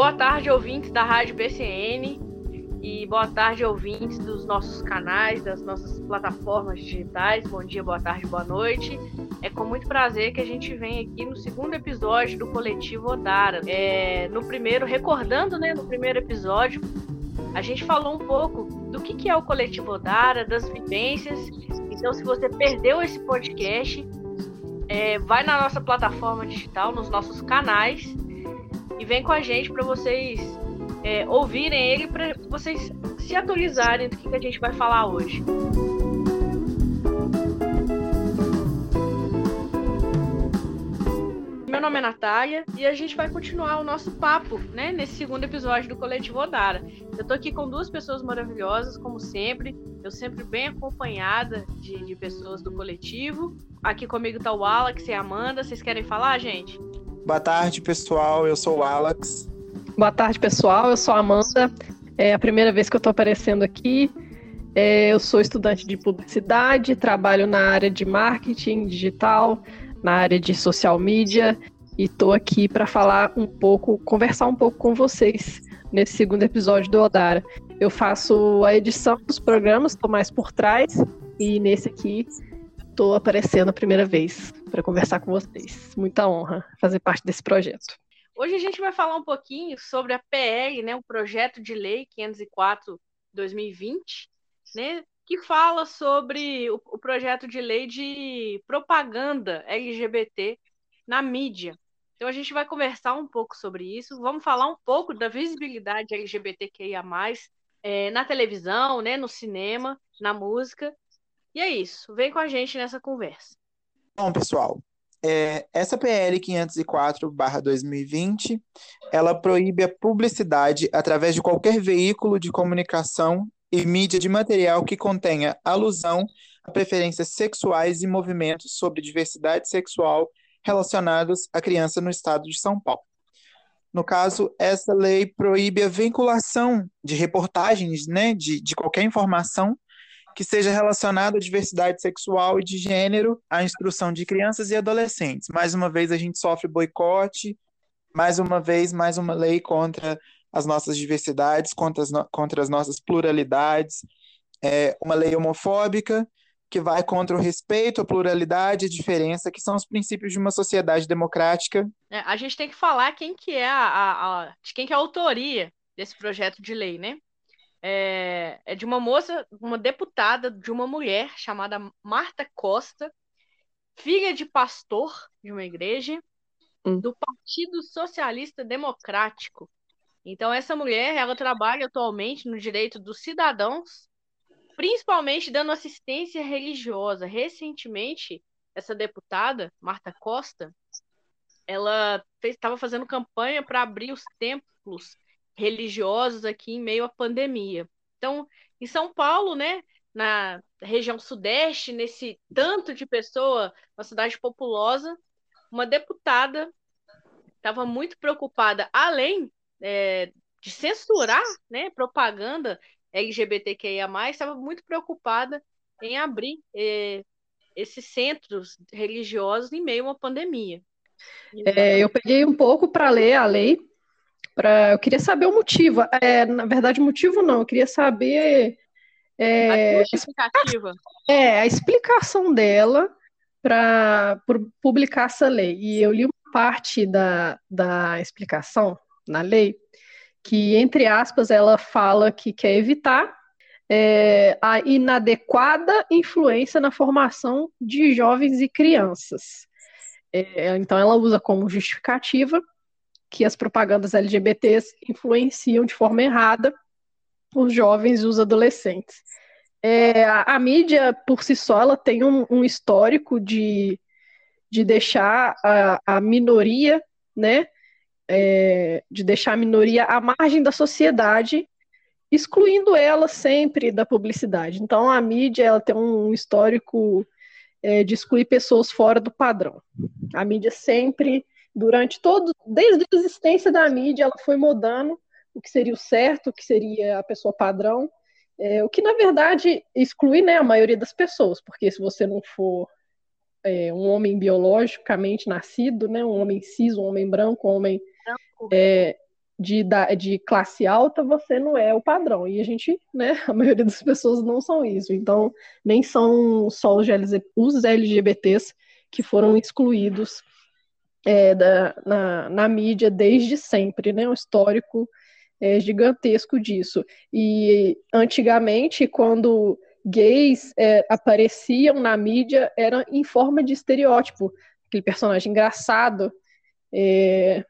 boa tarde, ouvintes da Rádio BCN. E boa tarde, ouvintes dos nossos canais, das nossas plataformas digitais. Bom dia, boa tarde, boa noite. É com muito prazer que a gente vem aqui no segundo episódio do Coletivo Odara. É, no primeiro, recordando, né, no primeiro episódio, a gente falou um pouco do que, que é o Coletivo Odara, das vivências. Então, se você perdeu esse podcast, é, vai na nossa plataforma digital, nos nossos canais, e vem com a gente para vocês é, ouvirem ele para vocês se atualizarem do que, que a gente vai falar hoje. Meu nome é Natália e a gente vai continuar o nosso papo, né, nesse segundo episódio do Coletivo Odara. Eu tô aqui com duas pessoas maravilhosas, como sempre. Eu sempre bem acompanhada de, de pessoas do coletivo. Aqui comigo tá o Alex e a Amanda. Vocês querem falar, gente? Boa tarde, pessoal. Eu sou o Alex. Boa tarde, pessoal. Eu sou a Amanda. É a primeira vez que eu estou aparecendo aqui. É, eu sou estudante de publicidade, trabalho na área de marketing digital, na área de social media e estou aqui para falar um pouco, conversar um pouco com vocês nesse segundo episódio do Odara. Eu faço a edição dos programas, estou mais por trás e nesse aqui estou aparecendo a primeira vez para conversar com vocês. Muita honra fazer parte desse projeto. Hoje a gente vai falar um pouquinho sobre a PL, né, o projeto de lei 504/2020, né, que fala sobre o, o projeto de lei de propaganda LGBT na mídia. Então a gente vai conversar um pouco sobre isso, vamos falar um pouco da visibilidade LGBTQIA+, é, na televisão, né, no cinema, na música. E é isso, vem com a gente nessa conversa. Bom, pessoal, é, essa PL 504/2020, ela proíbe a publicidade através de qualquer veículo de comunicação e mídia de material que contenha alusão a preferências sexuais e movimentos sobre diversidade sexual relacionados à criança no estado de São Paulo. No caso, essa lei proíbe a vinculação de reportagens, né, de, de qualquer informação que seja relacionado à diversidade sexual e de gênero à instrução de crianças e adolescentes. Mais uma vez, a gente sofre boicote, mais uma vez, mais uma lei contra as nossas diversidades, contra as, no contra as nossas pluralidades, é uma lei homofóbica que vai contra o respeito, a pluralidade, a diferença, que são os princípios de uma sociedade democrática. É, a gente tem que falar quem que é a, a, a, de quem que é a autoria desse projeto de lei, né? É, é de uma moça, uma deputada, de uma mulher chamada Marta Costa, filha de pastor de uma igreja, hum. do Partido Socialista Democrático. Então, essa mulher, ela trabalha atualmente no direito dos cidadãos, principalmente dando assistência religiosa. Recentemente, essa deputada, Marta Costa, ela estava fazendo campanha para abrir os templos religiosos aqui em meio à pandemia. Então, em São Paulo, né, na região sudeste, nesse tanto de pessoa, uma cidade populosa, uma deputada estava muito preocupada, além é, de censurar né, propaganda LGBTQIA, estava muito preocupada em abrir é, esses centros religiosos em meio a uma pandemia. É, eu peguei um pouco para ler a lei, Pra, eu queria saber o motivo. É, na verdade, o motivo não, eu queria saber. É, a explicativa. É, a explicação dela para publicar essa lei. E eu li uma parte da, da explicação na lei, que, entre aspas, ela fala que quer evitar é, a inadequada influência na formação de jovens e crianças. É, então, ela usa como justificativa que as propagandas LGBTs influenciam de forma errada os jovens e os adolescentes. É, a, a, mídia, por si só, ela tem um, um histórico de, de deixar a, a minoria, né, é, de deixar a minoria à margem da sociedade, excluindo ela sempre da publicidade. Então, a mídia ela tem um histórico é, de excluir pessoas fora do padrão. A mídia sempre durante todo, desde a existência da mídia, ela foi mudando o que seria o certo, o que seria a pessoa padrão, é, o que na verdade exclui né, a maioria das pessoas, porque se você não for é, um homem biologicamente nascido, né, um homem cis, um homem branco, um homem é, de, de classe alta, você não é o padrão. E a gente, né, a maioria das pessoas não são isso. Então, nem são só os, os LGBTs que foram excluídos é, da, na, na mídia desde sempre, né? Um histórico é, gigantesco disso. E antigamente, quando gays é, apareciam na mídia, era em forma de estereótipo, aquele personagem engraçado. É,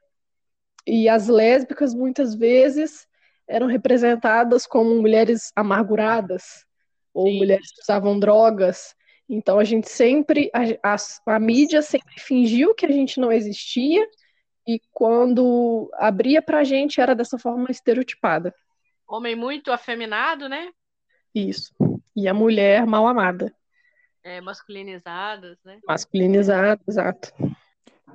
e as lésbicas, muitas vezes, eram representadas como mulheres amarguradas, ou Sim. mulheres que usavam drogas. Então a gente sempre, a, a, a mídia sempre fingiu que a gente não existia, e quando abria pra gente era dessa forma estereotipada. Homem muito afeminado, né? Isso. E a mulher mal amada. É, masculinizadas, né? Masculinizada, exato.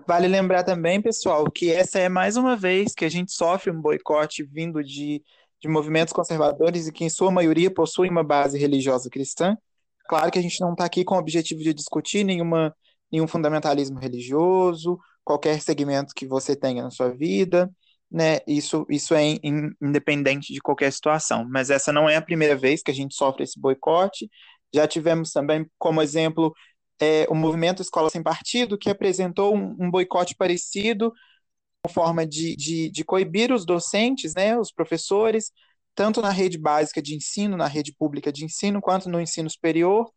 Vale lembrar também, pessoal, que essa é mais uma vez que a gente sofre um boicote vindo de, de movimentos conservadores e que, em sua maioria, possuem uma base religiosa cristã. Claro que a gente não está aqui com o objetivo de discutir nenhuma, nenhum fundamentalismo religioso, qualquer segmento que você tenha na sua vida, né? Isso, isso é in, independente de qualquer situação. Mas essa não é a primeira vez que a gente sofre esse boicote. Já tivemos também, como exemplo, é, o movimento Escola Sem Partido, que apresentou um, um boicote parecido, uma forma de, de, de coibir os docentes, né, os professores, tanto na rede básica de ensino, na rede pública de ensino, quanto no ensino superior,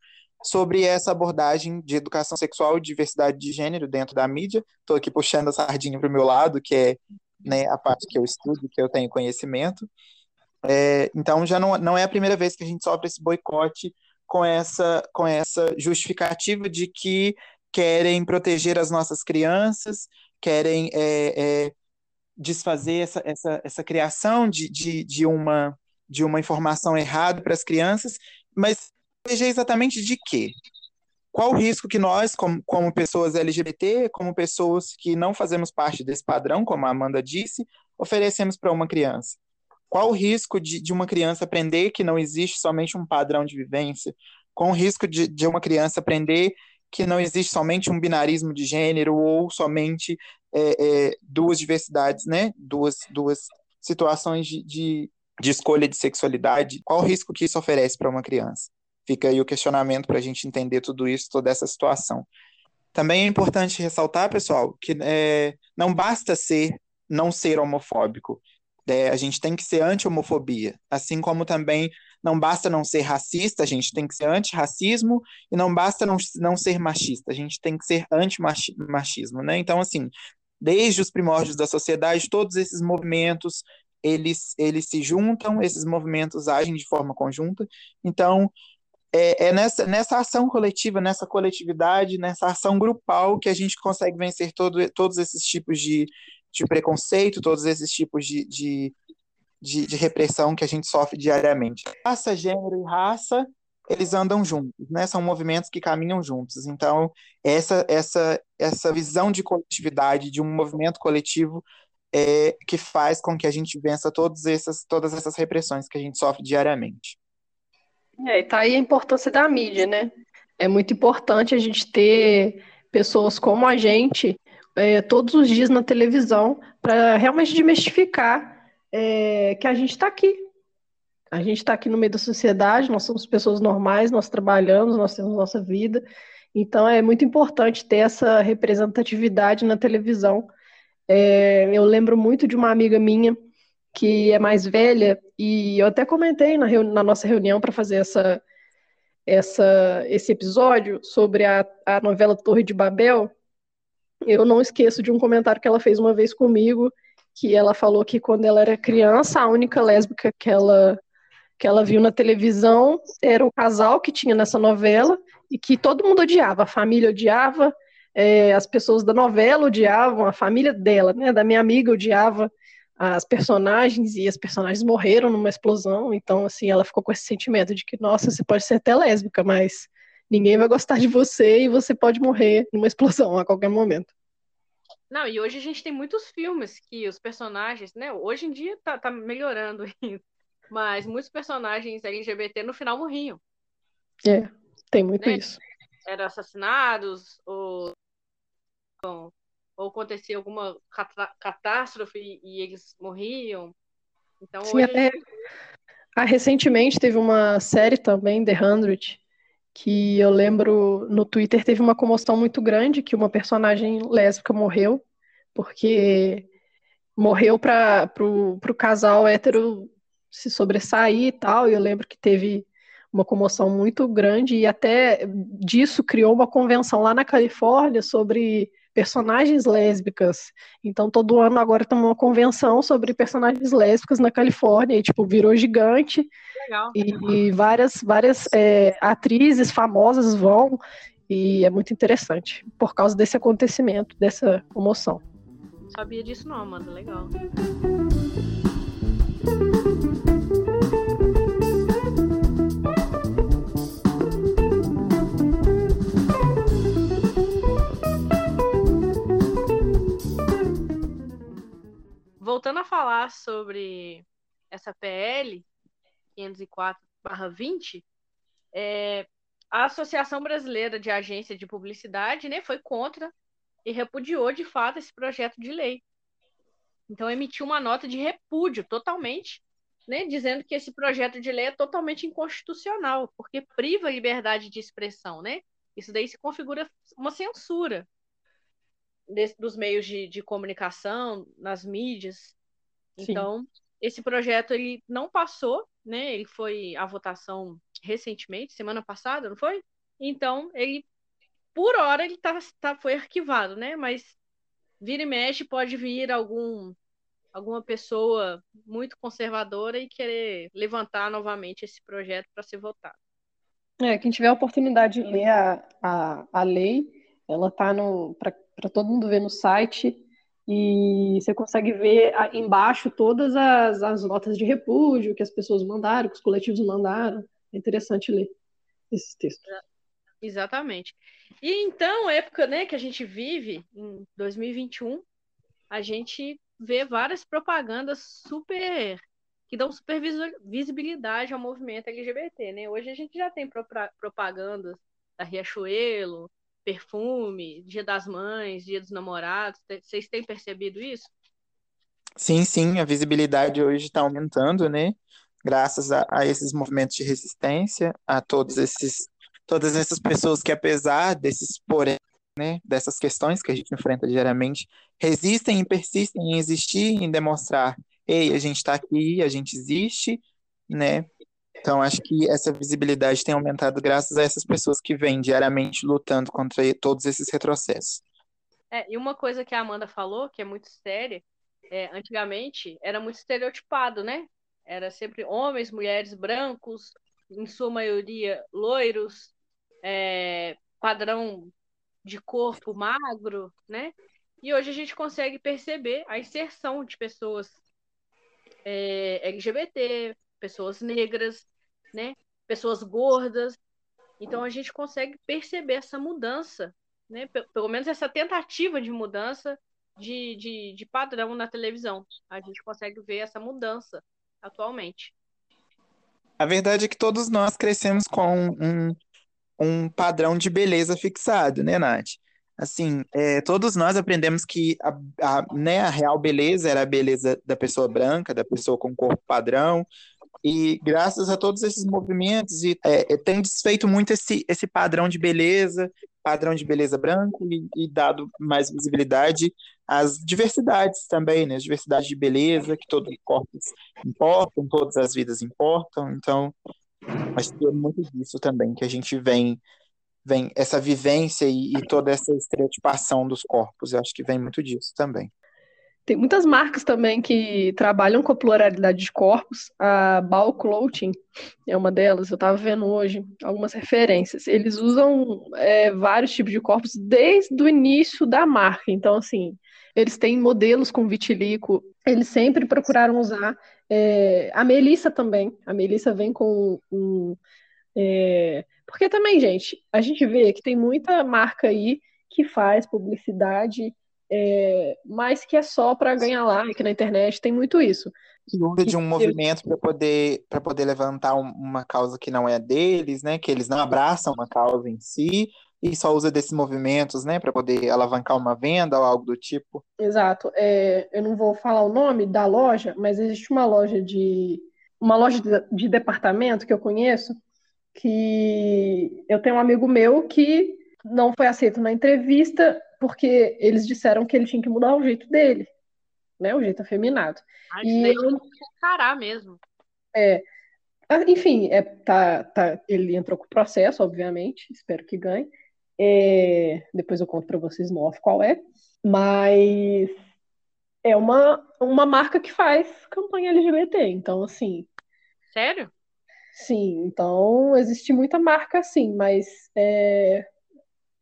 sobre essa abordagem de educação sexual e diversidade de gênero dentro da mídia. Estou aqui puxando a sardinha para o meu lado, que é né, a parte que eu estudo, que eu tenho conhecimento. É, então, já não, não é a primeira vez que a gente sofre esse boicote com essa, com essa justificativa de que querem proteger as nossas crianças, querem é, é, desfazer essa, essa, essa criação de, de, de, uma, de uma informação errada para as crianças, mas proteger exatamente de quê? Qual o risco que nós, como, como pessoas LGBT, como pessoas que não fazemos parte desse padrão, como a Amanda disse, oferecemos para uma criança? Qual o risco de, de uma criança aprender que não existe somente um padrão de vivência? Com o risco de, de uma criança aprender que não existe somente um binarismo de gênero ou somente é, é, duas diversidades, né? Duas, duas situações de, de, de escolha de sexualidade. Qual o risco que isso oferece para uma criança? Fica aí o questionamento para a gente entender tudo isso, toda essa situação. Também é importante ressaltar, pessoal, que é, não basta ser não ser homofóbico. É, a gente tem que ser anti-homofobia, assim como também não basta não ser racista, a gente tem que ser anti-racismo, e não basta não, não ser machista, a gente tem que ser anti-machismo, né? Então, assim, desde os primórdios da sociedade, todos esses movimentos, eles, eles se juntam, esses movimentos agem de forma conjunta, então, é, é nessa, nessa ação coletiva, nessa coletividade, nessa ação grupal que a gente consegue vencer todo, todos esses tipos de, de preconceito, todos esses tipos de, de, de, de repressão que a gente sofre diariamente. Raça, gênero e raça, eles andam juntos, né? São movimentos que caminham juntos. Então, essa essa essa visão de coletividade, de um movimento coletivo, é que faz com que a gente vença todas essas todas essas repressões que a gente sofre diariamente. É, e tá aí a importância da mídia, né? É muito importante a gente ter pessoas como a gente é, todos os dias na televisão para realmente desmistificar é, que a gente está aqui. A gente está aqui no meio da sociedade, nós somos pessoas normais, nós trabalhamos, nós temos nossa vida. Então é muito importante ter essa representatividade na televisão. É, eu lembro muito de uma amiga minha que é mais velha, e eu até comentei na, na nossa reunião para fazer essa, essa, esse episódio sobre a, a novela Torre de Babel, eu não esqueço de um comentário que ela fez uma vez comigo, que ela falou que quando ela era criança, a única lésbica que ela, que ela viu na televisão era o casal que tinha nessa novela e que todo mundo odiava, a família odiava, é, as pessoas da novela odiavam, a família dela, né, da minha amiga odiava as personagens e as personagens morreram numa explosão, então assim, ela ficou com esse sentimento de que, nossa, você pode ser até lésbica, mas ninguém vai gostar de você e você pode morrer numa explosão a qualquer momento. Não, e hoje a gente tem muitos filmes que os personagens, né? Hoje em dia tá, tá melhorando isso. Mas muitos personagens LGBT no final morriam. É, tem muito né? isso. Eram assassinados, ou ou acontecia alguma catástrofe e, eles morriam. Então, Sim, hoje... até ah, recentemente teve uma série também, The Hundred, que eu lembro no Twitter teve uma comoção muito grande que uma personagem lésbica morreu, porque morreu para o casal hétero se sobressair e tal, e eu lembro que teve uma comoção muito grande e até disso criou uma convenção lá na Califórnia sobre personagens lésbicas. Então todo ano agora tem uma convenção sobre personagens lésbicas na Califórnia e tipo virou gigante. Legal. E, e várias várias é, atrizes famosas vão e é muito interessante por causa desse acontecimento, dessa comoção. Sabia disso não, Amanda. Legal. Voltando a falar sobre essa PL 504/20, é, a Associação Brasileira de Agência de Publicidade né, foi contra e repudiou de fato esse projeto de lei. Então emitiu uma nota de repúdio totalmente, né, dizendo que esse projeto de lei é totalmente inconstitucional, porque priva a liberdade de expressão, né? Isso daí se configura uma censura dos meios de, de comunicação, nas mídias. Sim. Então, esse projeto ele não passou, né? Ele foi à votação recentemente, semana passada, não foi? Então, ele, por hora, ele tá, tá, foi arquivado, né? Mas vira e mexe pode vir algum alguma pessoa muito conservadora e querer levantar novamente esse projeto para ser votado. É, quem tiver a oportunidade de ler a, a, a lei, ela está para para todo mundo ver no site. E você consegue ver embaixo todas as, as notas de repúdio que as pessoas mandaram, que os coletivos mandaram. É interessante ler esses textos. Exatamente. E então, época né, que a gente vive, em 2021, a gente vê várias propagandas super que dão super visibilidade ao movimento LGBT, né? Hoje a gente já tem propagandas da Riachuelo, perfume, Dia das Mães, Dia dos Namorados. Vocês têm percebido isso? Sim, sim, a visibilidade hoje está aumentando, né? Graças a, a, esses movimentos de resistência, a todos esses, todas essas pessoas que, apesar desses porém, né, dessas questões que a gente enfrenta diariamente, resistem e persistem em existir, em demonstrar, ei, a gente está aqui, a gente existe, né? Então, acho que essa visibilidade tem aumentado graças a essas pessoas que vêm diariamente lutando contra todos esses retrocessos. É, e uma coisa que a Amanda falou, que é muito séria, é, antigamente era muito estereotipado, né? Era sempre homens, mulheres brancos, em sua maioria loiros, é, padrão de corpo magro, né? E hoje a gente consegue perceber a inserção de pessoas é, LGBT, pessoas negras, né? Pessoas gordas. Então a gente consegue perceber essa mudança, né? Pelo menos essa tentativa de mudança de, de, de padrão na televisão. A gente consegue ver essa mudança atualmente. A verdade é que todos nós crescemos com um, um padrão de beleza fixado, né, Nath? Assim, é, todos nós aprendemos que a, a, né, a real beleza era a beleza da pessoa branca, da pessoa com corpo padrão, e graças a todos esses movimentos, e, é, é, tem desfeito muito esse, esse padrão de beleza, padrão de beleza branco, e, e, dado mais visibilidade às diversidades também, né? As diversidades de beleza, que todos os corpos importam, todas as vidas importam. Então, acho que é muito disso também que a gente vem, vem essa vivência e, e toda essa estereotipação dos corpos. Eu acho que vem muito disso também. Tem muitas marcas também que trabalham com a pluralidade de corpos. A Ball Clothing é uma delas. Eu estava vendo hoje algumas referências. Eles usam é, vários tipos de corpos desde o início da marca. Então, assim, eles têm modelos com vitilico. Eles sempre procuraram usar. É, a Melissa também. A Melissa vem com um. É, porque também, gente, a gente vê que tem muita marca aí que faz publicidade é, mas que é só para ganhar like na internet, tem muito isso. Usa de um movimento para poder, poder levantar uma causa que não é deles, né? Que eles não abraçam uma causa em si, e só usa desses movimentos, né, para poder alavancar uma venda ou algo do tipo. Exato. É, eu não vou falar o nome da loja, mas existe uma loja de uma loja de, de departamento que eu conheço que eu tenho um amigo meu que não foi aceito na entrevista porque eles disseram que ele tinha que mudar o jeito dele, né, o jeito afeminado. Ah, e eu encarar mesmo. É, ah, enfim, é, tá, tá, ele entrou com o processo, obviamente, espero que ganhe. É, depois eu conto para vocês no off qual é. Mas é uma, uma marca que faz campanha LGBT. Então, assim. Sério? Sim, então existe muita marca assim, mas é,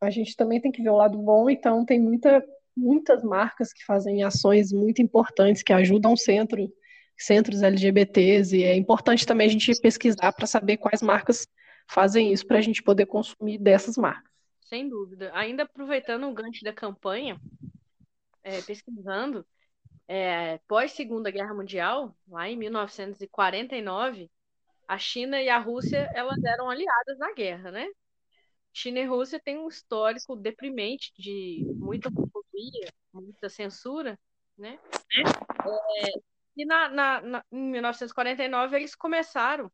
a gente também tem que ver o lado bom, então tem muita, muitas marcas que fazem ações muito importantes que ajudam centro, centros LGBTs, e é importante também a gente pesquisar para saber quais marcas fazem isso para a gente poder consumir dessas marcas. Sem dúvida. Ainda aproveitando o gancho da campanha, é, pesquisando, é, pós Segunda Guerra Mundial, lá em 1949, a China e a Rússia elas eram aliadas na guerra, né? China e Rússia têm um histórico deprimente de muita homofobia, muita censura, né? É, e na, na, na, em 1949 eles começaram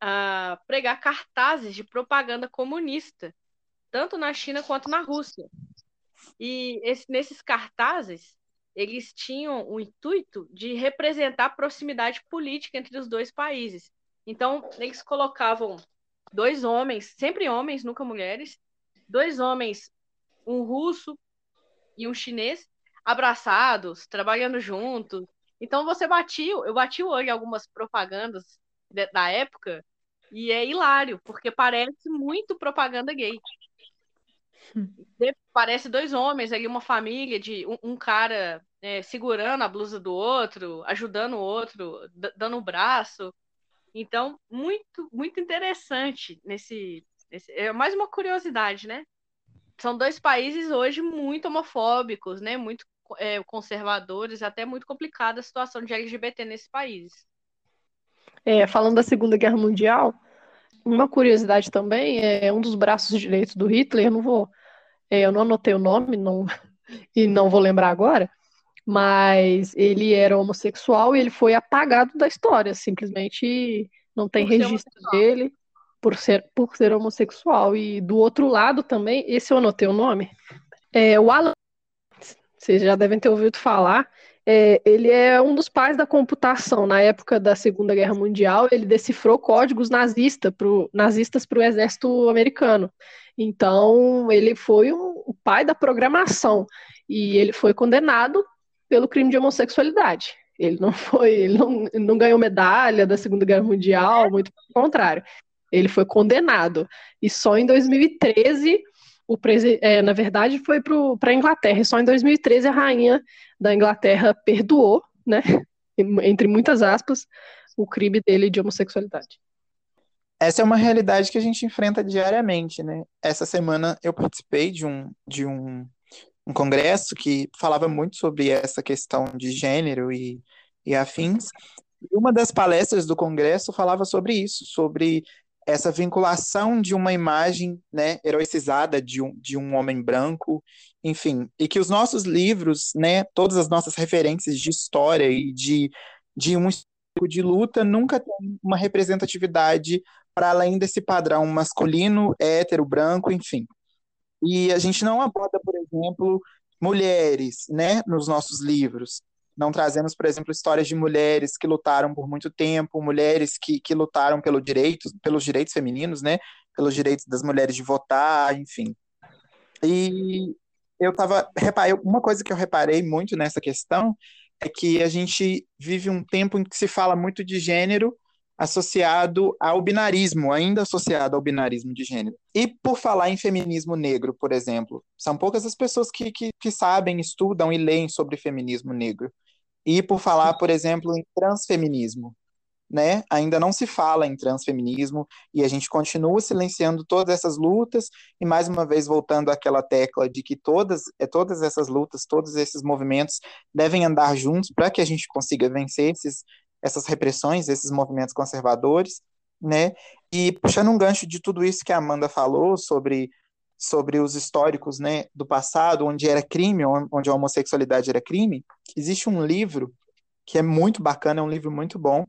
a pregar cartazes de propaganda comunista tanto na China quanto na Rússia. E esse, nesses cartazes, eles tinham o intuito de representar a proximidade política entre os dois países. Então, eles colocavam dois homens, sempre homens, nunca mulheres, dois homens, um russo e um chinês, abraçados, trabalhando juntos. Então, você batia, eu bati o olho em algumas propagandas da época e é hilário, porque parece muito propaganda gay. Parece dois homens ali, uma família de um, um cara é, segurando a blusa do outro, ajudando o outro, dando o braço. Então, muito, muito interessante nesse, nesse. É mais uma curiosidade, né? São dois países hoje muito homofóbicos, né? Muito é, conservadores, até muito complicada a situação de LGBT nesses países. É, falando da Segunda Guerra Mundial, uma curiosidade também é um dos braços direitos do Hitler, eu não vou é, eu não anotei o nome não, e não vou lembrar agora, mas ele era homossexual e ele foi apagado da história, simplesmente não tem por registro dele por ser, por ser homossexual. E do outro lado também, esse eu anotei o nome, é o Alan, vocês já devem ter ouvido falar, é, ele é um dos pais da computação. Na época da Segunda Guerra Mundial, ele decifrou códigos nazista pro, nazistas para o exército americano. Então, ele foi um, o pai da programação e ele foi condenado pelo crime de homossexualidade. Ele não foi, ele não, não ganhou medalha da Segunda Guerra Mundial, muito pelo contrário. Ele foi condenado. E só em 2013, o presi é, na verdade, foi para a Inglaterra. E só em 2013 a rainha da Inglaterra perdoou, né? Entre muitas aspas, o crime dele de homossexualidade essa é uma realidade que a gente enfrenta diariamente, né? Essa semana eu participei de um, de um, um congresso que falava muito sobre essa questão de gênero e, e afins. E uma das palestras do congresso falava sobre isso, sobre essa vinculação de uma imagem né, heroicizada de um, de um homem branco, enfim, e que os nossos livros, né, todas as nossas referências de história e de, de um de luta nunca tem uma representatividade para além desse padrão masculino, hétero, branco, enfim. E a gente não aborda, por exemplo, mulheres, né, nos nossos livros. Não trazemos, por exemplo, histórias de mulheres que lutaram por muito tempo, mulheres que, que lutaram pelo direito, pelos direitos femininos, né, pelos direitos das mulheres de votar, enfim. E eu tava, uma coisa que eu reparei muito nessa questão é que a gente vive um tempo em que se fala muito de gênero associado ao binarismo, ainda associado ao binarismo de gênero. E por falar em feminismo negro, por exemplo, são poucas as pessoas que, que, que sabem, estudam e leem sobre feminismo negro. E por falar, por exemplo, em transfeminismo, né? Ainda não se fala em transfeminismo e a gente continua silenciando todas essas lutas e mais uma vez voltando àquela tecla de que todas, é, todas essas lutas, todos esses movimentos devem andar juntos para que a gente consiga vencer esses essas repressões, esses movimentos conservadores, né? E puxando um gancho de tudo isso que a Amanda falou sobre sobre os históricos né, do passado, onde era crime, onde a homossexualidade era crime, existe um livro que é muito bacana, é um livro muito bom,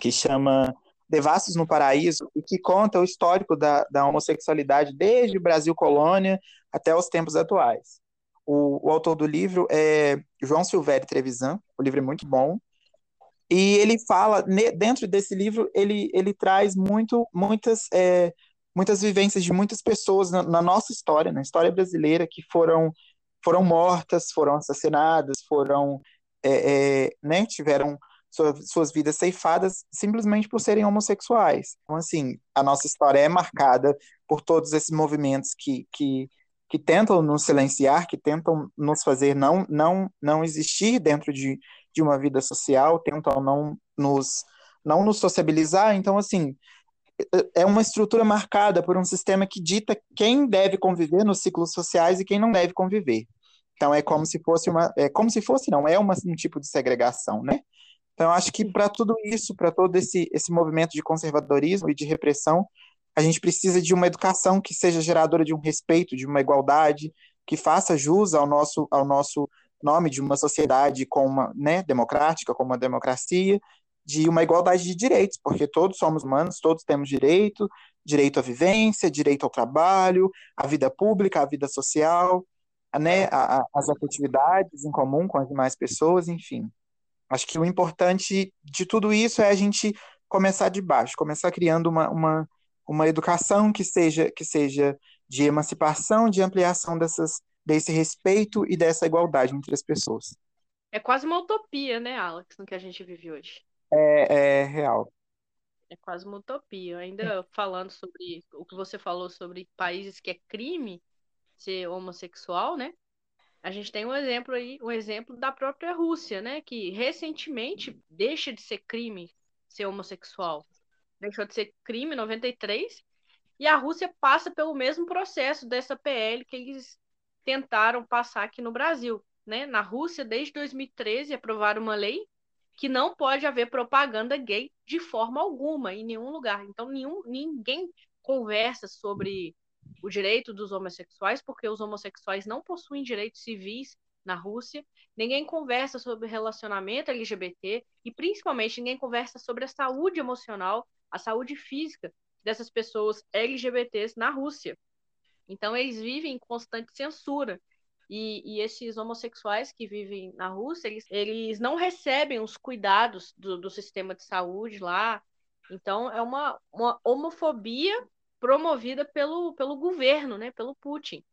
que chama Devassos no Paraíso, e que conta o histórico da, da homossexualidade desde o Brasil colônia até os tempos atuais. O, o autor do livro é João Silvério Trevisan, o livro é muito bom, e ele fala, dentro desse livro, ele, ele traz muito, muitas, é, muitas vivências de muitas pessoas na, na, nossa história, na história brasileira, que foram, foram mortas, foram assassinadas, foram, é, é, né, tiveram suas, suas vidas ceifadas simplesmente por serem homossexuais. Então, assim, a nossa história é marcada por todos esses movimentos que, que, que tentam nos silenciar, que tentam nos fazer não, não, não existir dentro de, de uma vida social, tentam não nos, não nos sociabilizar. Então, assim, é uma estrutura marcada por um sistema que dita quem deve conviver nos ciclos sociais e quem não deve conviver. Então é como se fosse uma, é como se fosse não, é uma, um tipo de segregação, né? Então acho que para tudo isso, para todo esse esse movimento de conservadorismo e de repressão, a gente precisa de uma educação que seja geradora de um respeito, de uma igualdade, que faça jus ao nosso ao nosso nome de uma sociedade com uma, né, democrática, com uma democracia, de uma igualdade de direitos, porque todos somos humanos, todos temos direito, direito à vivência, direito ao trabalho, à vida pública, à vida social, né, a, a, as atividades em comum com as demais pessoas, enfim. Acho que o importante de tudo isso é a gente começar de baixo, começar criando uma, uma, uma educação que seja, que seja de emancipação, de ampliação dessas, desse respeito e dessa igualdade entre as pessoas. É quase uma utopia, né, Alex, no que a gente vive hoje. É, é real. É quase uma utopia. Ainda falando sobre o que você falou sobre países que é crime ser homossexual, né? A gente tem um exemplo aí, um exemplo da própria Rússia, né? Que recentemente deixa de ser crime ser homossexual. Deixou de ser crime em 93 e a Rússia passa pelo mesmo processo dessa PL que eles tentaram passar aqui no Brasil. Né? Na Rússia, desde 2013, aprovaram uma lei que não pode haver propaganda gay de forma alguma, em nenhum lugar. Então, nenhum, ninguém conversa sobre o direito dos homossexuais, porque os homossexuais não possuem direitos civis na Rússia. Ninguém conversa sobre relacionamento LGBT e, principalmente, ninguém conversa sobre a saúde emocional, a saúde física dessas pessoas LGBTs na Rússia. Então, eles vivem em constante censura. E, e, esses homossexuais que vivem na Rússia, eles, eles não recebem os cuidados do, do sistema de saúde lá. Então, é uma, uma homofobia promovida pelo, pelo governo, né, pelo Putin.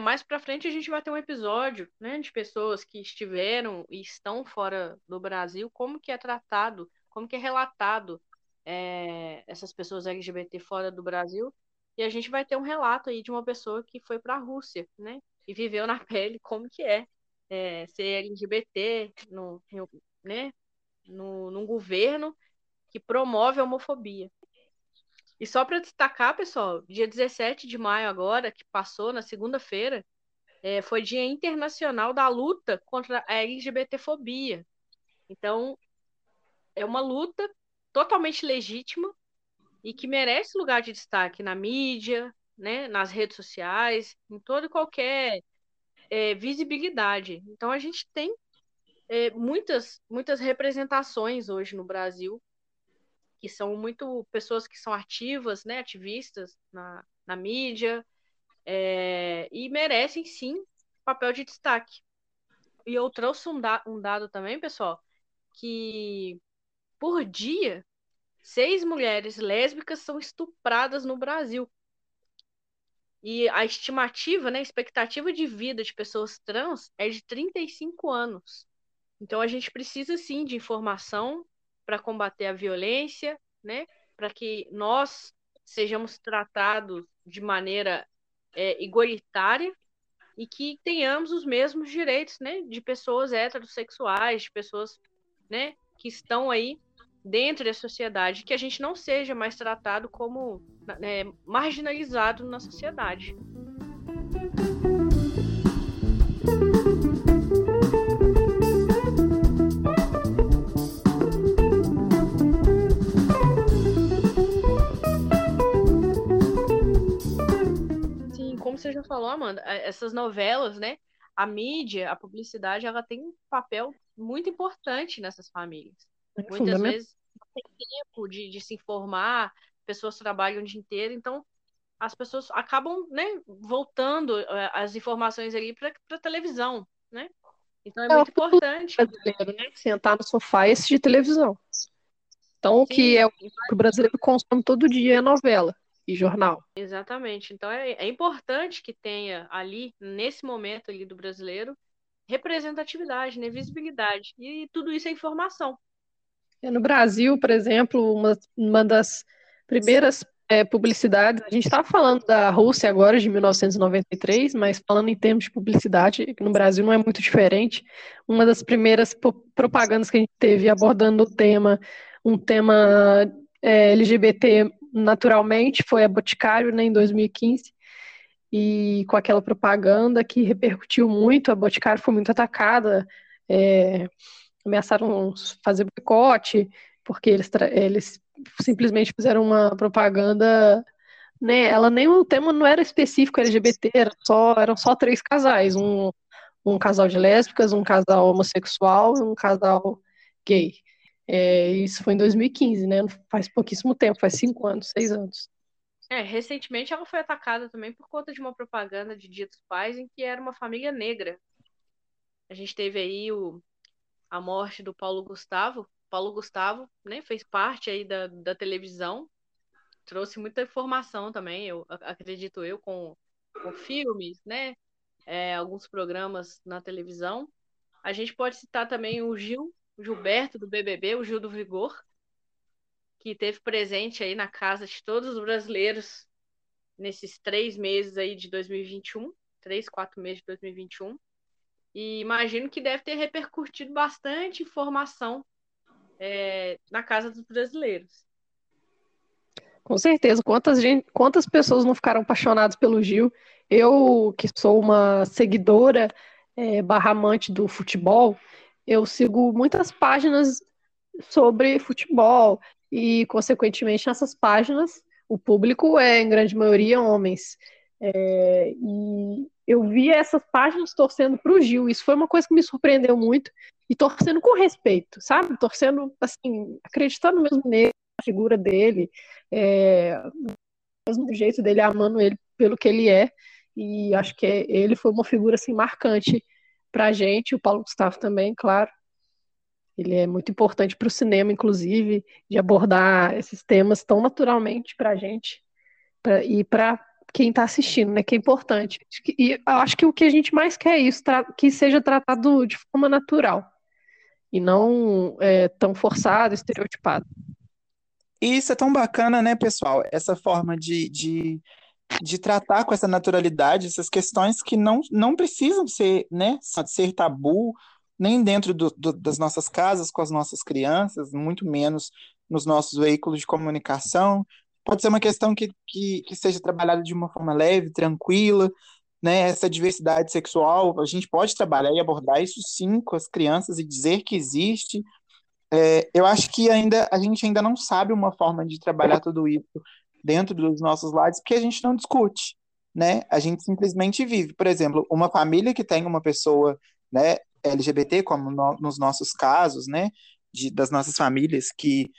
Mais para frente a gente vai ter um episódio, né, de pessoas que estiveram e estão fora do Brasil, como que é tratado, como que é relatado é, essas pessoas LGBT fora do Brasil e a gente vai ter um relato aí de uma pessoa que foi para a Rússia, né? E viveu na pele como que é, é ser LGBT no, né? no, num governo que promove a homofobia. E só para destacar, pessoal, dia 17 de maio agora, que passou na segunda-feira, é, foi Dia Internacional da Luta contra a LGBTfobia. Então, é uma luta totalmente legítima e que merece lugar de destaque na mídia, né, nas redes sociais, em toda e qualquer é, visibilidade. Então a gente tem é, muitas, muitas representações hoje no Brasil que são muito pessoas que são ativas, né, ativistas na, na mídia é, e merecem sim papel de destaque. E eu trouxe um, da um dado também, pessoal, que por dia seis mulheres lésbicas são estupradas no Brasil. E a estimativa, né, a expectativa de vida de pessoas trans é de 35 anos. Então a gente precisa sim de informação para combater a violência, né, para que nós sejamos tratados de maneira é, igualitária e que tenhamos os mesmos direitos, né, de pessoas heterossexuais, de pessoas, né, que estão aí dentro da sociedade, que a gente não seja mais tratado como né, marginalizado na sociedade. Sim, com falou, Amanda, essas novelas, né? A mídia, a publicidade, ela tem um papel muito importante nessas famílias. É Muitas vezes não tem tempo de, de se informar, pessoas trabalham o dia inteiro, então as pessoas acabam né, voltando uh, as informações ali para a televisão, né? Então é, é muito importante. Brasileiro, né? Sentar no sofá e assistir televisão. Então, o que é o que o brasileiro consome todo dia é novela e jornal. Exatamente. Então, é, é importante que tenha ali, nesse momento ali do brasileiro, representatividade, né? visibilidade. E tudo isso é informação. É, no Brasil, por exemplo, uma, uma das primeiras é, publicidades, a gente estava falando da Rússia agora, de 1993, mas falando em termos de publicidade, no Brasil não é muito diferente. Uma das primeiras propagandas que a gente teve abordando o tema um tema é, LGBT naturalmente, foi a Boticário, né, em 2015, e com aquela propaganda que repercutiu muito, a Boticário foi muito atacada, é, ameaçaram fazer boicote, porque eles, eles simplesmente fizeram uma propaganda né, ela nem o tema não era específico LGBT, era só, eram só três casais, um, um casal de lésbicas, um casal homossexual e um casal gay. É, isso foi em 2015, né? Faz pouquíssimo tempo, faz cinco anos, seis anos. É, recentemente ela foi atacada também por conta de uma propaganda de Dia dos Pais em que era uma família negra. A gente teve aí o, a morte do Paulo Gustavo. Paulo Gustavo, né, fez parte aí da, da televisão, trouxe muita informação também, eu acredito eu, com, com filmes, né, é, alguns programas na televisão. A gente pode citar também o Gil o Gilberto do BBB, o Gil do Vigor, que teve presente aí na casa de todos os brasileiros nesses três meses aí de 2021, três, quatro meses de 2021. E imagino que deve ter repercutido bastante informação é, na casa dos brasileiros. Com certeza. Quantas, gente, quantas pessoas não ficaram apaixonadas pelo Gil? Eu, que sou uma seguidora é, barra amante do futebol, eu sigo muitas páginas sobre futebol e, consequentemente, nessas páginas o público é, em grande maioria, homens. É, e eu via essas páginas torcendo para o Gil. Isso foi uma coisa que me surpreendeu muito. E torcendo com respeito, sabe? Torcendo, assim, acreditando mesmo nele, na figura dele, é, mesmo jeito dele, amando ele pelo que ele é. E acho que ele foi uma figura, assim, marcante para a gente, o Paulo Gustavo também, claro. Ele é muito importante para o cinema, inclusive, de abordar esses temas tão naturalmente para a gente pra, e para quem está assistindo, né? Que é importante. E acho que o que a gente mais quer é isso, que seja tratado de forma natural e não é, tão forçado, estereotipado. Isso é tão bacana, né, pessoal? Essa forma de, de de tratar com essa naturalidade essas questões que não, não precisam ser, né, ser tabu, nem dentro do, do, das nossas casas com as nossas crianças, muito menos nos nossos veículos de comunicação. Pode ser uma questão que, que, que seja trabalhada de uma forma leve, tranquila, né, essa diversidade sexual, a gente pode trabalhar e abordar isso sim com as crianças e dizer que existe. É, eu acho que ainda a gente ainda não sabe uma forma de trabalhar tudo isso dentro dos nossos lares, porque a gente não discute, né? A gente simplesmente vive. Por exemplo, uma família que tem uma pessoa, né, LGBT, como no, nos nossos casos, né, de, das nossas famílias, que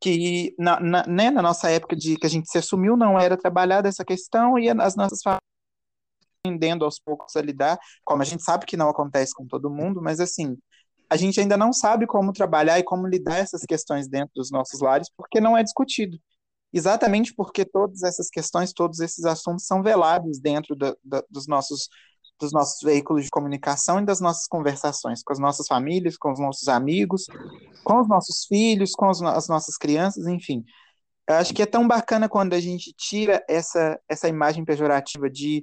que na, na, né, na nossa época de que a gente se assumiu não era trabalhada essa questão e as nossas famílias aprendendo aos poucos a lidar, como a gente sabe que não acontece com todo mundo, mas assim, a gente ainda não sabe como trabalhar e como lidar essas questões dentro dos nossos lares, porque não é discutido. Exatamente porque todas essas questões, todos esses assuntos são velados dentro da, da, dos, nossos, dos nossos veículos de comunicação e das nossas conversações com as nossas famílias, com os nossos amigos, com os nossos filhos, com as, as nossas crianças, enfim. Eu acho que é tão bacana quando a gente tira essa, essa imagem pejorativa de,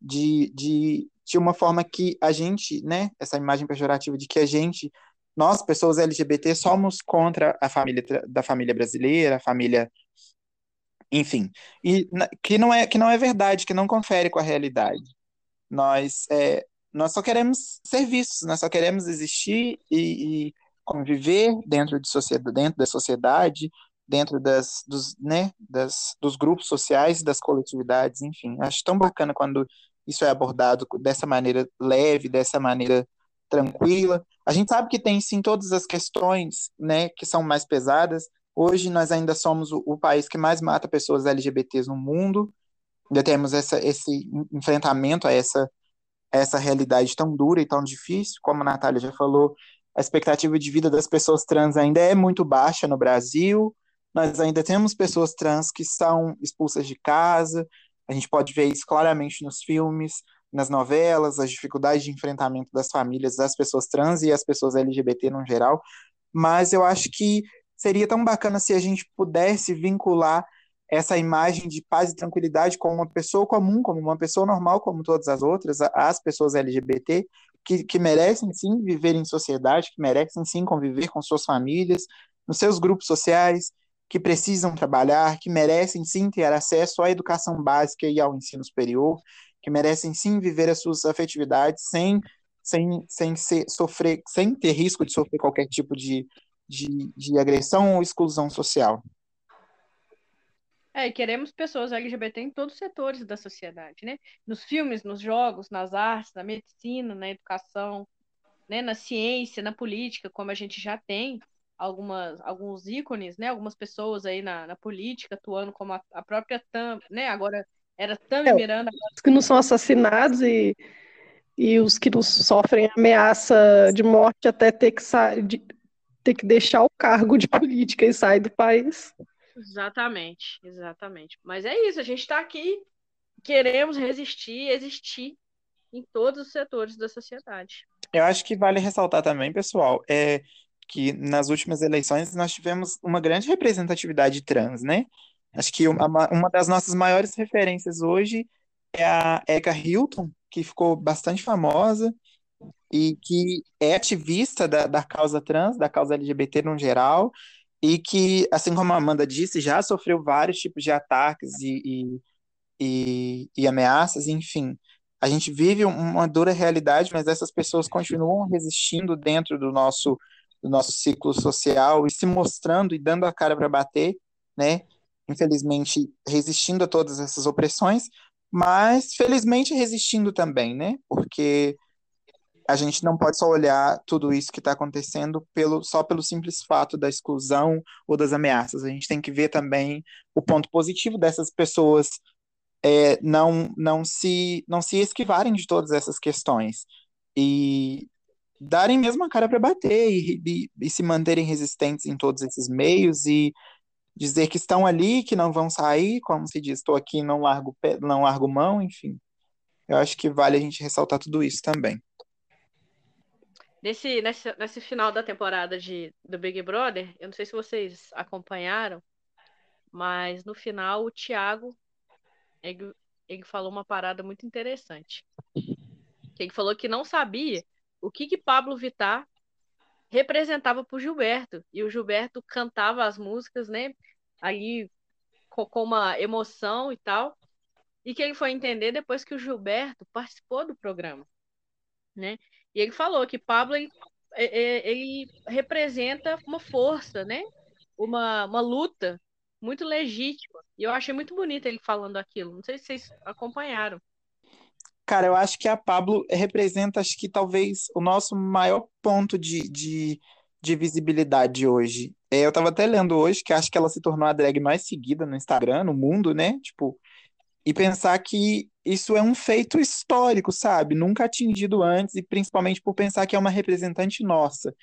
de, de, de uma forma que a gente, né, essa imagem pejorativa de que a gente nós, pessoas LGBT, somos contra a família da família brasileira, a família enfim, e que não é que não é verdade, que não confere com a realidade. Nós é, nós só queremos ser vistos, nós só queremos existir e, e conviver dentro de sociedade, dentro da sociedade, dentro das dos, né, das, dos grupos sociais, das coletividades, enfim. Acho tão bacana quando isso é abordado dessa maneira leve, dessa maneira tranquila. A gente sabe que tem sim todas as questões, né, que são mais pesadas. Hoje nós ainda somos o, o país que mais mata pessoas LGBTs no mundo. Ainda temos essa, esse enfrentamento a essa, a essa realidade tão dura e tão difícil, como a Natália já falou, a expectativa de vida das pessoas trans ainda é muito baixa no Brasil. Nós ainda temos pessoas trans que são expulsas de casa. A gente pode ver isso claramente nos filmes nas novelas, as dificuldades de enfrentamento das famílias, das pessoas trans e as pessoas LGBT no geral, mas eu acho que seria tão bacana se a gente pudesse vincular essa imagem de paz e tranquilidade com uma pessoa comum, como uma pessoa normal, como todas as outras, as pessoas LGBT, que, que merecem sim viver em sociedade, que merecem sim conviver com suas famílias, nos seus grupos sociais, que precisam trabalhar, que merecem sim ter acesso à educação básica e ao ensino superior, que merecem sim viver as suas afetividades sem, sem, sem ser, sofrer, sem ter risco de sofrer qualquer tipo de, de, de agressão ou exclusão social. É, e queremos pessoas LGBT em todos os setores da sociedade, né? Nos filmes, nos jogos, nas artes, na medicina, na educação, né? na ciência, na política, como a gente já tem algumas, alguns ícones, né? Algumas pessoas aí na, na política atuando como a, a própria Tam, né? Agora era Tami é, Miranda. Os que não são assassinados e, e os que não sofrem ameaça de morte até ter que, de, ter que deixar o cargo de política e sair do país. Exatamente, exatamente. Mas é isso, a gente está aqui, queremos resistir, existir em todos os setores da sociedade. Eu acho que vale ressaltar também, pessoal, é que nas últimas eleições nós tivemos uma grande representatividade trans, né? Acho que uma, uma das nossas maiores referências hoje é a Eka Hilton, que ficou bastante famosa e que é ativista da, da causa trans, da causa LGBT no geral, e que, assim como a Amanda disse, já sofreu vários tipos de ataques e, e, e, e ameaças, enfim. A gente vive uma dura realidade, mas essas pessoas continuam resistindo dentro do nosso, do nosso ciclo social e se mostrando e dando a cara para bater, né? infelizmente, resistindo a todas essas opressões, mas felizmente resistindo também, né? Porque a gente não pode só olhar tudo isso que está acontecendo pelo, só pelo simples fato da exclusão ou das ameaças. A gente tem que ver também o ponto positivo dessas pessoas é, não, não, se, não se esquivarem de todas essas questões e darem mesmo a cara para bater e, e, e se manterem resistentes em todos esses meios e dizer que estão ali, que não vão sair, como se diz, estou aqui, não largo, não largo mão, enfim. Eu acho que vale a gente ressaltar tudo isso também. Nesse, nesse, nesse final da temporada de, do Big Brother, eu não sei se vocês acompanharam, mas no final o Thiago ele, ele falou uma parada muito interessante. Ele falou que não sabia o que, que Pablo Vittar representava para o Gilberto. E o Gilberto cantava as músicas, né? Aí com, com uma emoção e tal. E que ele foi entender depois que o Gilberto participou do programa, né? E ele falou que Pablo ele, ele representa uma força, né? Uma, uma luta muito legítima. E eu achei muito bonito ele falando aquilo. Não sei se vocês acompanharam. Cara, eu acho que a Pablo representa, acho que talvez o nosso maior ponto de, de, de visibilidade hoje. É, eu tava até lendo hoje que acho que ela se tornou a drag mais seguida no Instagram, no mundo, né? Tipo, e pensar que isso é um feito histórico, sabe? Nunca atingido antes, e principalmente por pensar que é uma representante nossa.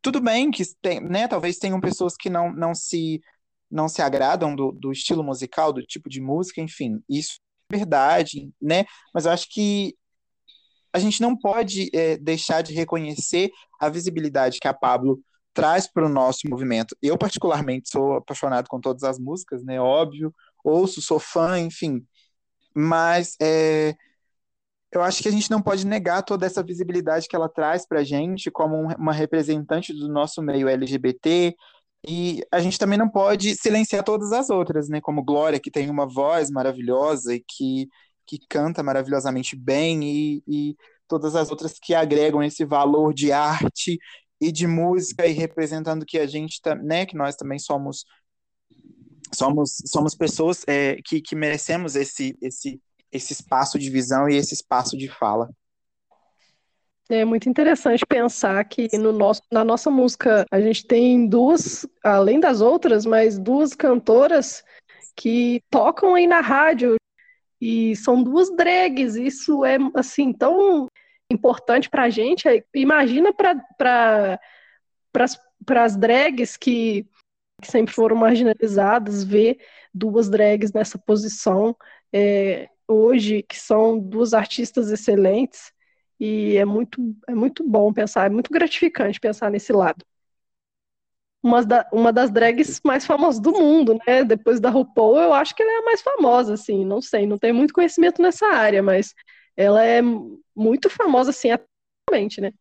Tudo bem que tem, né? Talvez tenham pessoas que não, não se não se agradam do, do estilo musical, do tipo de música, enfim. Isso verdade, né? Mas eu acho que a gente não pode é, deixar de reconhecer a visibilidade que a Pablo traz para o nosso movimento. Eu, particularmente, sou apaixonado com todas as músicas, né? Óbvio, ouço, sou fã, enfim. Mas é, eu acho que a gente não pode negar toda essa visibilidade que ela traz para a gente como uma representante do nosso meio LGBT, e a gente também não pode silenciar todas as outras, né? Como Glória, que tem uma voz maravilhosa e que, que canta maravilhosamente bem, e, e todas as outras que agregam esse valor de arte e de música e representando que a gente, né? Que nós também somos somos somos pessoas é, que, que merecemos esse esse esse espaço de visão e esse espaço de fala. É muito interessante pensar que no nosso, na nossa música a gente tem duas, além das outras, mas duas cantoras que tocam aí na rádio e são duas drags. Isso é assim tão importante para a gente. Imagina para as drags que, que, sempre foram marginalizadas ver duas drags nessa posição é, hoje, que são duas artistas excelentes. E é muito, é muito bom pensar, é muito gratificante pensar nesse lado. Uma, da, uma das drags mais famosas do mundo, né? Depois da RuPaul, eu acho que ela é a mais famosa, assim, não sei, não tenho muito conhecimento nessa área, mas ela é muito famosa, assim, atualmente, né?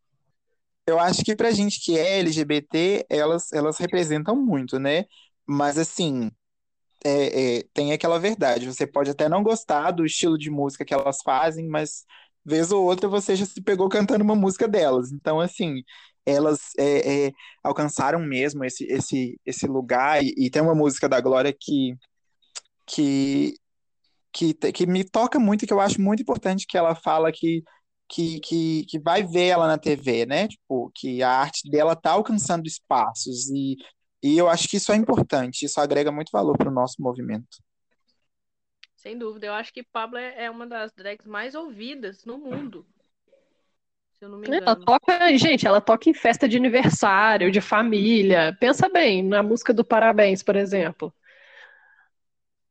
Eu acho que pra gente que é LGBT, elas, elas representam muito, né? Mas, assim, é, é, tem aquela verdade. Você pode até não gostar do estilo de música que elas fazem, mas vez ou outra você já se pegou cantando uma música delas. Então, assim, elas é, é, alcançaram mesmo esse, esse, esse lugar. E, e, tem uma música da Glória que, que, que, que me toca muito, que eu acho muito importante, que ela fala que, que, que, que vai ver ela na TV, né? Tipo, que a arte dela tá alcançando espaços. E, e eu acho que isso é importante, isso agrega muito valor para o nosso movimento. Sem dúvida. Eu acho que Pablo é, é uma das drags mais ouvidas no mundo. Se eu não me engano. Ela toca, gente, ela toca em festa de aniversário, de família. Pensa bem, na música do Parabéns, por exemplo.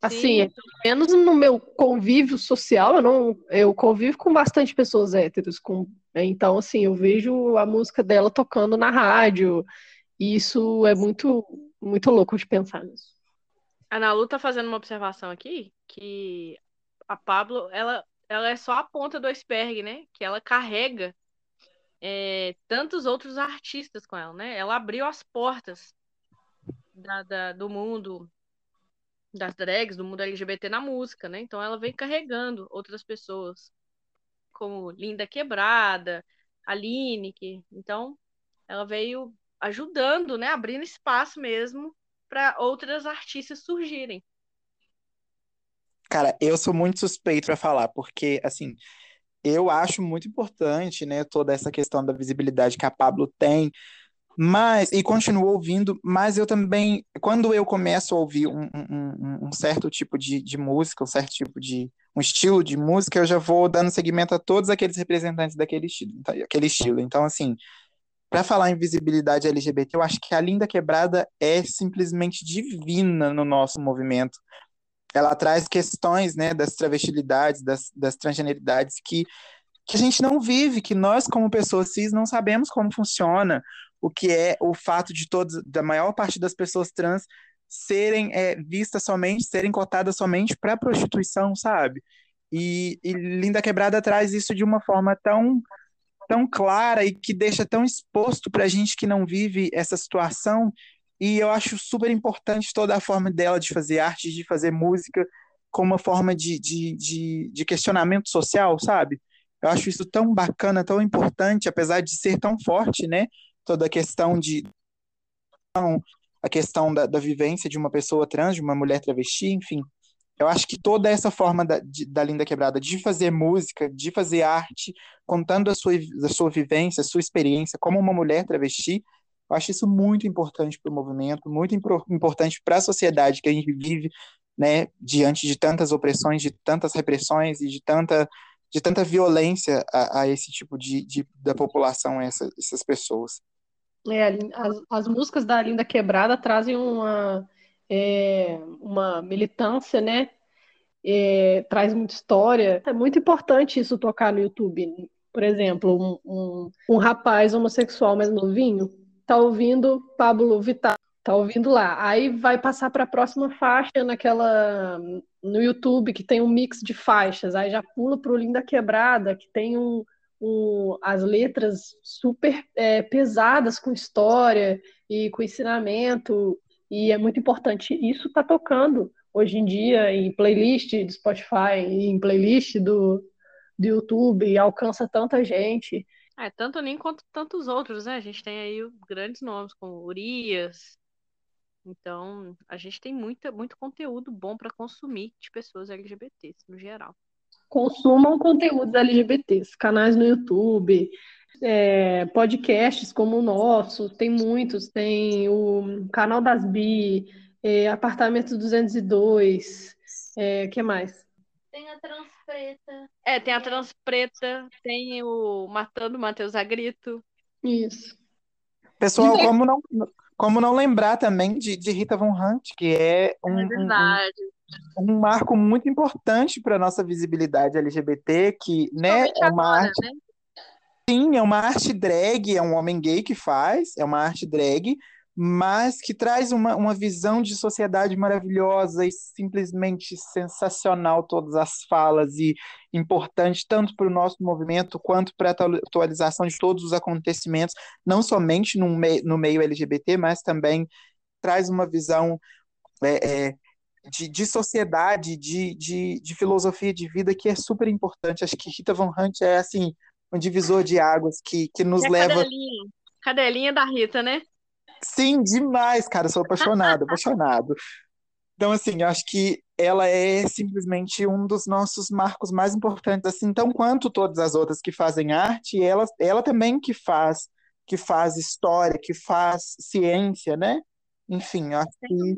Assim, Sim. pelo menos no meu convívio social, eu não, eu convivo com bastante pessoas héteros, com, então assim, eu vejo a música dela tocando na rádio, e isso é muito, muito louco de pensar nisso. A Nalu tá fazendo uma observação aqui, que a Pablo, ela, ela é só a ponta do iceberg, né? Que ela carrega é, tantos outros artistas com ela, né? Ela abriu as portas da, da, do mundo das drags, do mundo LGBT na música, né? Então ela vem carregando outras pessoas, como Linda Quebrada, Aline, que, então ela veio ajudando, né? Abrindo espaço mesmo para outras artistas surgirem. Cara, eu sou muito suspeito para falar, porque, assim, eu acho muito importante, né, toda essa questão da visibilidade que a Pablo tem, mas, e continuo ouvindo, mas eu também, quando eu começo a ouvir um, um, um certo tipo de, de música, um certo tipo de, um estilo de música, eu já vou dando seguimento a todos aqueles representantes daquele estilo, aquele estilo. Então, assim, para falar em visibilidade LGBT, eu acho que a Linda Quebrada é simplesmente divina no nosso movimento. Ela traz questões né, das travestilidades, das, das transgeneridades que, que a gente não vive, que nós, como pessoas cis, não sabemos como funciona, o que é o fato de todos, da maior parte das pessoas trans serem é, vistas somente, serem cotadas somente para prostituição, sabe? E, e Linda Quebrada traz isso de uma forma tão tão clara e que deixa tão exposto para a gente que não vive essa situação. E eu acho super importante toda a forma dela de fazer arte, de fazer música, como uma forma de, de, de, de questionamento social, sabe? Eu acho isso tão bacana, tão importante, apesar de ser tão forte, né? Toda a questão de a questão da, da vivência de uma pessoa trans, de uma mulher travesti, enfim. Eu acho que toda essa forma da, de, da Linda Quebrada de fazer música, de fazer arte, contando a sua, a sua vivência, a sua experiência como uma mulher travesti, eu acho isso muito importante para o movimento, muito importante para a sociedade que a gente vive, né, diante de tantas opressões, de tantas repressões e de tanta, de tanta violência a, a esse tipo de, de, da população, essa, essas pessoas. É, as, as músicas da Linda Quebrada trazem uma é, uma militância, né? É, traz muita história. É muito importante isso tocar no YouTube. Por exemplo, um, um, um rapaz homossexual mais novinho tá ouvindo Pablo Vittar, tá ouvindo lá. Aí vai passar para a próxima faixa naquela no YouTube que tem um mix de faixas. Aí já pula para o Linda Quebrada que tem um, um as letras super é, pesadas com história e com ensinamento e é muito importante. Isso está tocando hoje em dia em playlist do Spotify, em playlist do, do YouTube, e alcança tanta gente. É, tanto nem quanto tantos outros, né? A gente tem aí grandes nomes como Urias. Então, a gente tem muita, muito conteúdo bom para consumir de pessoas LGBTs, no geral. Consumam conteúdos LGBTs, canais no YouTube, é, podcasts como o nosso, tem muitos, tem o canal das Bi, é, Apartamento 202, é, que mais? Tem a Transpreta. É, tem a Transpreta, tem o Matando Matheus Agrito. Isso. Pessoal, como não, como não lembrar também de, de Rita Von Hunt, que é um, É verdade. um, um marco muito importante para a nossa visibilidade LGBT, que né, é uma agora, arte, né? sim, é uma arte drag, é um homem gay que faz, é uma arte drag, mas que traz uma, uma visão de sociedade maravilhosa e simplesmente sensacional, todas as falas, e importante tanto para o nosso movimento quanto para a atualização de todos os acontecimentos, não somente no, me no meio LGBT, mas também traz uma visão é, é, de, de sociedade, de, de, de filosofia de vida que é super importante. Acho que Rita Von Hunt é assim um divisor de águas que, que nos a leva. cadelinha. Cadelinha da Rita, né? Sim, demais, cara. Sou apaixonado, apaixonado. Então, assim, eu acho que ela é simplesmente um dos nossos marcos mais importantes, assim, tão quanto todas as outras que fazem arte, ela, ela também que faz, que faz história, que faz ciência, né? Enfim, eu acho que.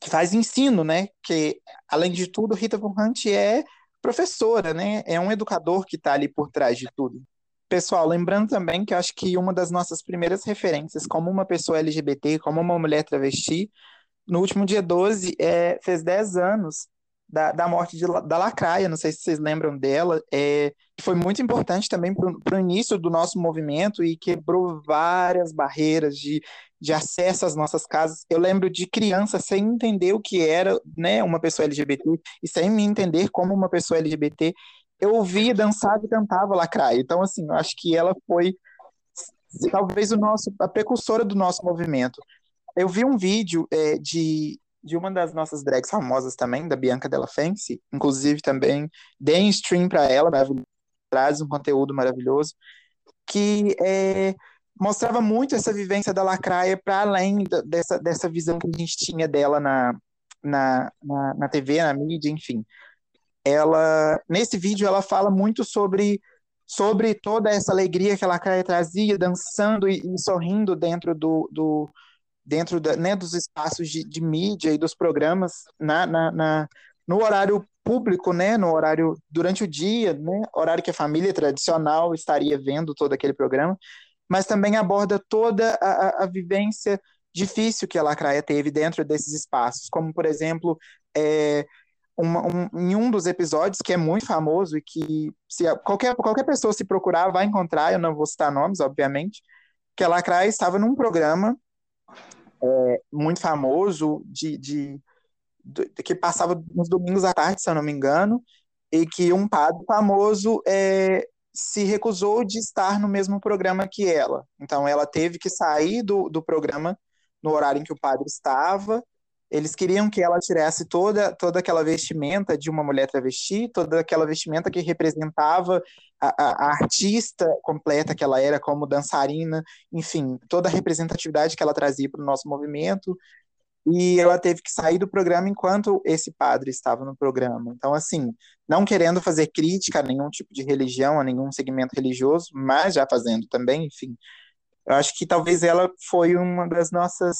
Que faz ensino, né? Que, além de tudo, Rita Von Hunt é professora, né? É um educador que está ali por trás de tudo. Pessoal, lembrando também que eu acho que uma das nossas primeiras referências como uma pessoa LGBT, como uma mulher travesti, no último dia 12, é, fez 10 anos da, da morte de, da Lacraia, não sei se vocês lembram dela, é, que foi muito importante também para o início do nosso movimento e quebrou várias barreiras de, de acesso às nossas casas. Eu lembro de criança sem entender o que era, né, uma pessoa LGBT e sem me entender como uma pessoa LGBT, eu ouvia, dançava e cantava Lacraia. Então, assim, eu acho que ela foi talvez o nosso, a precursora do nosso movimento. Eu vi um vídeo é, de, de uma das nossas drags famosas também, da Bianca Della Fence, inclusive também deem stream para ela, traz um conteúdo maravilhoso, que é, mostrava muito essa vivência da lacraia para além dessa, dessa visão que a gente tinha dela na, na, na, na TV, na mídia, enfim. Ela, nesse vídeo, ela fala muito sobre sobre toda essa alegria que a Lacraia trazia, dançando e, e sorrindo dentro do, do dentro da, né, dos espaços de, de mídia e dos programas na, na, na- no horário público, né, no horário durante o dia, né, horário que a família tradicional estaria vendo todo aquele programa, mas também aborda toda a, a, a vivência difícil que a Lacraia teve dentro desses espaços, como por exemplo é, uma- um- em um dos episódios que é muito famoso e que se qualquer, qualquer pessoa se procurar vai encontrar, eu não vou citar nomes, obviamente, que a Lacraia estava num programa é, muito famoso de, de, de- que passava nos domingos à tarde, se eu não me engano, e que um padre famoso é, se recusou de estar no mesmo programa que ela. Então ela teve que sair do, do programa no horário em que o padre estava. Eles queriam que ela tirasse toda, toda aquela vestimenta de uma mulher travesti, toda aquela vestimenta que representava a, a, a artista completa que ela era como dançarina, enfim, toda a representatividade que ela trazia para o nosso movimento. E ela teve que sair do programa enquanto esse padre estava no programa. Então, assim, não querendo fazer crítica a nenhum tipo de religião, a nenhum segmento religioso, mas já fazendo também, enfim. Eu acho que talvez ela foi uma das nossas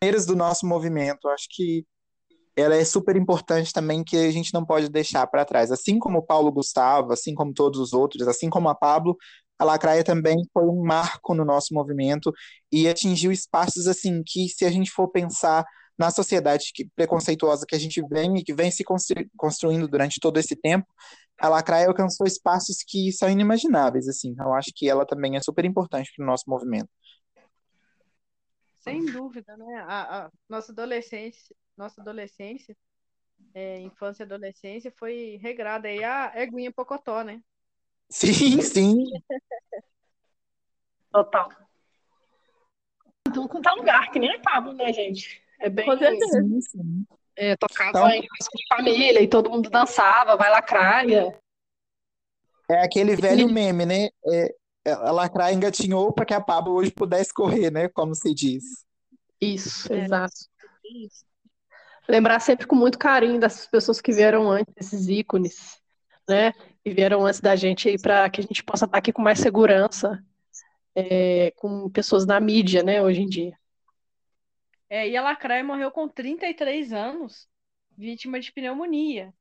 primeiras do nosso movimento. Acho que ela é super importante também que a gente não pode deixar para trás. Assim como o Paulo Gustavo, assim como todos os outros, assim como a Pablo, a Lacraia também foi um marco no nosso movimento e atingiu espaços assim que se a gente for pensar na sociedade que, preconceituosa que a gente vem e que vem se constru- construindo durante todo esse tempo, a Lacraia alcançou espaços que são inimagináveis, assim. Eu acho que ela também é super importante para o nosso movimento. Sem dúvida, né? A, a nossa adolescência, nossa adolescência, é, infância e adolescência foi regrada aí a Eguinha Pocotó, né? Sim, sim. Total. Então, contar lugar, que nem a Pablo, né, gente? É bem. Com certeza. sim, sim. É, tocava Então- em festa de família e todo mundo dançava, vai lacraia. É aquele velho meme, né? É, a Lacraia engatinhou para que a Pablo hoje pudesse correr, né? Como se diz. Isso, É. exato. Lembrar sempre com muito carinho dessas pessoas que vieram antes, esses ícones, né? Que vieram antes da gente aí para que a gente possa estar aqui com mais segurança, é, com pessoas na mídia, né, hoje em dia. É, e a Lacraia morreu com 33 anos, vítima de pneumonia.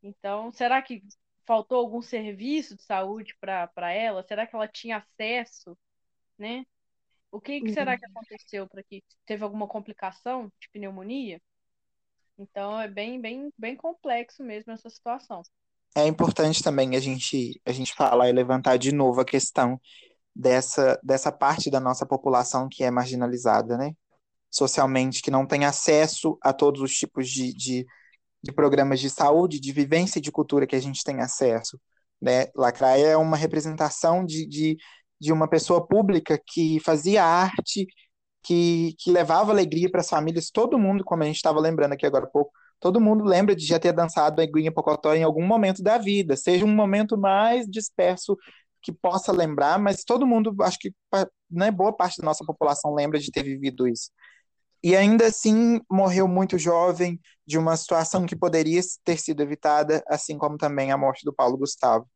Então, será que faltou algum serviço de saúde para ela? Será que ela tinha acesso, né? O que, que será que uhum. aconteceu para que teve alguma complicação de pneumonia? Então é bem, bem, bem complexo mesmo essa situação. É importante também a gente a gente falar e levantar de novo a questão dessa dessa parte da nossa população que é marginalizada, né? Socialmente, que não tem acesso a todos os tipos de, de, de programas de saúde, de vivência e de cultura que a gente tem acesso. Né? Lacraia é uma representação de, de de uma pessoa pública que fazia arte, que, que levava alegria para as famílias. Todo mundo, como a gente estava lembrando aqui agora há pouco, todo mundo lembra de já ter dançado a Iguinha Pocotó em algum momento da vida, seja um momento mais disperso que possa lembrar, mas todo mundo, acho que né, boa parte da nossa população lembra de ter vivido isso. E ainda assim morreu muito jovem, de uma situação que poderia ter sido evitada, assim como também a morte do Paulo Gustavo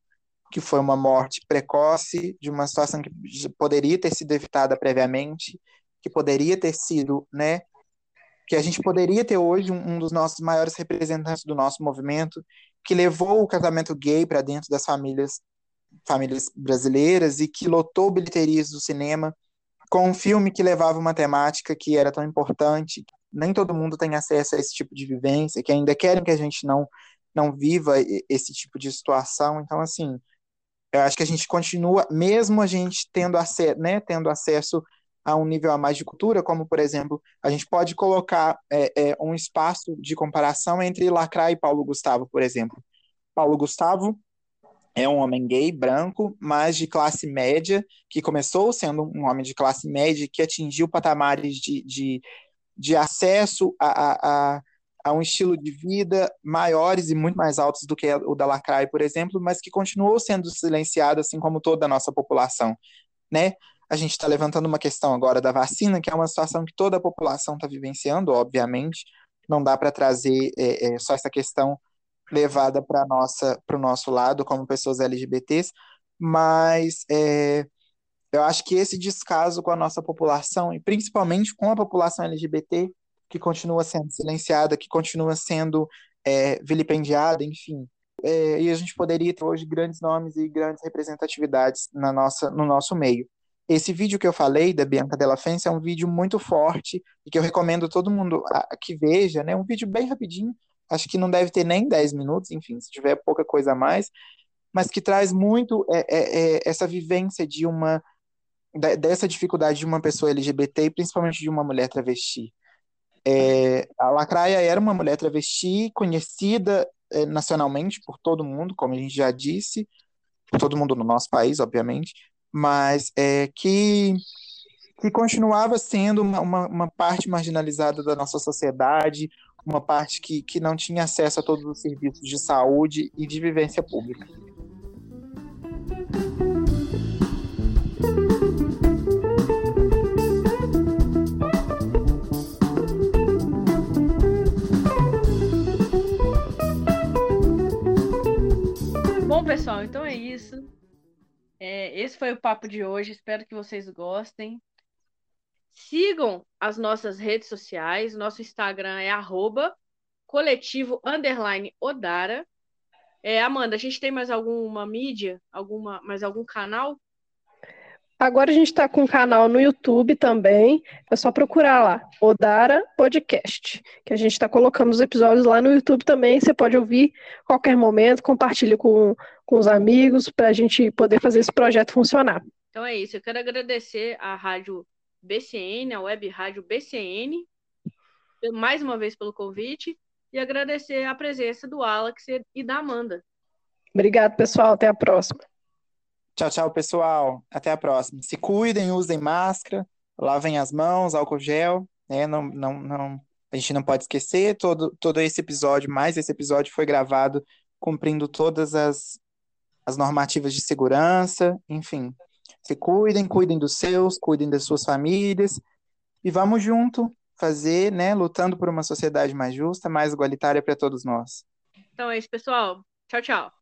que foi uma morte precoce, de uma situação que poderia ter sido evitada previamente, que poderia ter sido, né, que a gente poderia ter hoje um, um dos nossos maiores representantes do nosso movimento, que levou o casamento gay para dentro das famílias famílias brasileiras e que lotou bilheterias do cinema com um filme que levava uma temática que era tão importante. Nem todo mundo tem acesso a esse tipo de vivência, que ainda querem que a gente não não viva esse tipo de situação. Então, assim, eu acho que a gente continua, mesmo a gente tendo, acesso, né, tendo acesso a um nível a mais de cultura, como, por exemplo, a gente pode colocar é, é, um espaço de comparação entre Lacra e Paulo Gustavo, por exemplo. Paulo Gustavo é um homem gay, branco, mas de classe média, que começou sendo um homem de classe média, que atingiu patamares de, de, de acesso a, a, a um estilo de vida maiores e muito mais altos do que o da Lacraia, por exemplo, mas que continuou sendo silenciado, assim como toda a nossa população, né? A gente está levantando uma questão agora da vacina, que é uma situação que toda a população está vivenciando, obviamente. Não dá para trazer é, é, só essa questão levada para nossa para o nosso lado como pessoas LGBTs, mas é, eu acho que esse descaso com a nossa população e principalmente com a população LGBT que continua sendo silenciada, que continua sendo é, vilipendiada, enfim. É, e a gente poderia ter hoje grandes nomes e grandes representatividades na nossa, no nosso meio. Esse vídeo que eu falei da Bianca Della Fence é um vídeo muito forte e que eu recomendo todo mundo que veja, né? Um vídeo bem rapidinho, acho que não deve ter nem 10 minutos, enfim, se tiver pouca coisa a mais, mas que traz muito é, é, é essa vivência de uma dessa dificuldade de uma pessoa LGBT e principalmente de uma mulher travesti. É, a Lacraia era uma mulher travesti conhecida é, nacionalmente por todo mundo, como a gente já disse, por todo mundo no nosso país, obviamente, mas é, que, que continuava sendo uma, uma, uma parte marginalizada da nossa sociedade, uma parte que, que não tinha acesso a todos os serviços de saúde e de vivência pública. Bom, pessoal, então é isso. É, esse foi o papo de hoje. Espero que vocês gostem. Sigam as nossas redes sociais. Nosso Instagram é arroba coletivo underline Odara. É, Amanda, a gente tem mais alguma mídia? Alguma, mais algum canal? Agora a gente está com um canal no YouTube também. É só procurar lá, Odara Podcast, que a gente está colocando os episódios lá no YouTube também. Você pode ouvir a qualquer momento, compartilhe com, com os amigos para a gente poder fazer esse projeto funcionar. Então é isso. Eu quero agradecer à rádio BCN, a web rádio BCN, mais uma vez pelo convite e agradecer a presença do Alex e da Amanda. Obrigado, pessoal. Até a próxima. Tchau, tchau, pessoal. Até a próxima. Se cuidem, usem máscara, lavem as mãos, álcool gel, né? Não, não, não, a gente não pode esquecer, todo, todo esse episódio, mais esse episódio foi gravado cumprindo todas as, as normativas de segurança, enfim. Se cuidem, cuidem dos seus, cuidem das suas famílias e vamos junto fazer, né, lutando por uma sociedade mais justa, mais igualitária para todos nós. Então é isso, pessoal. Tchau, tchau.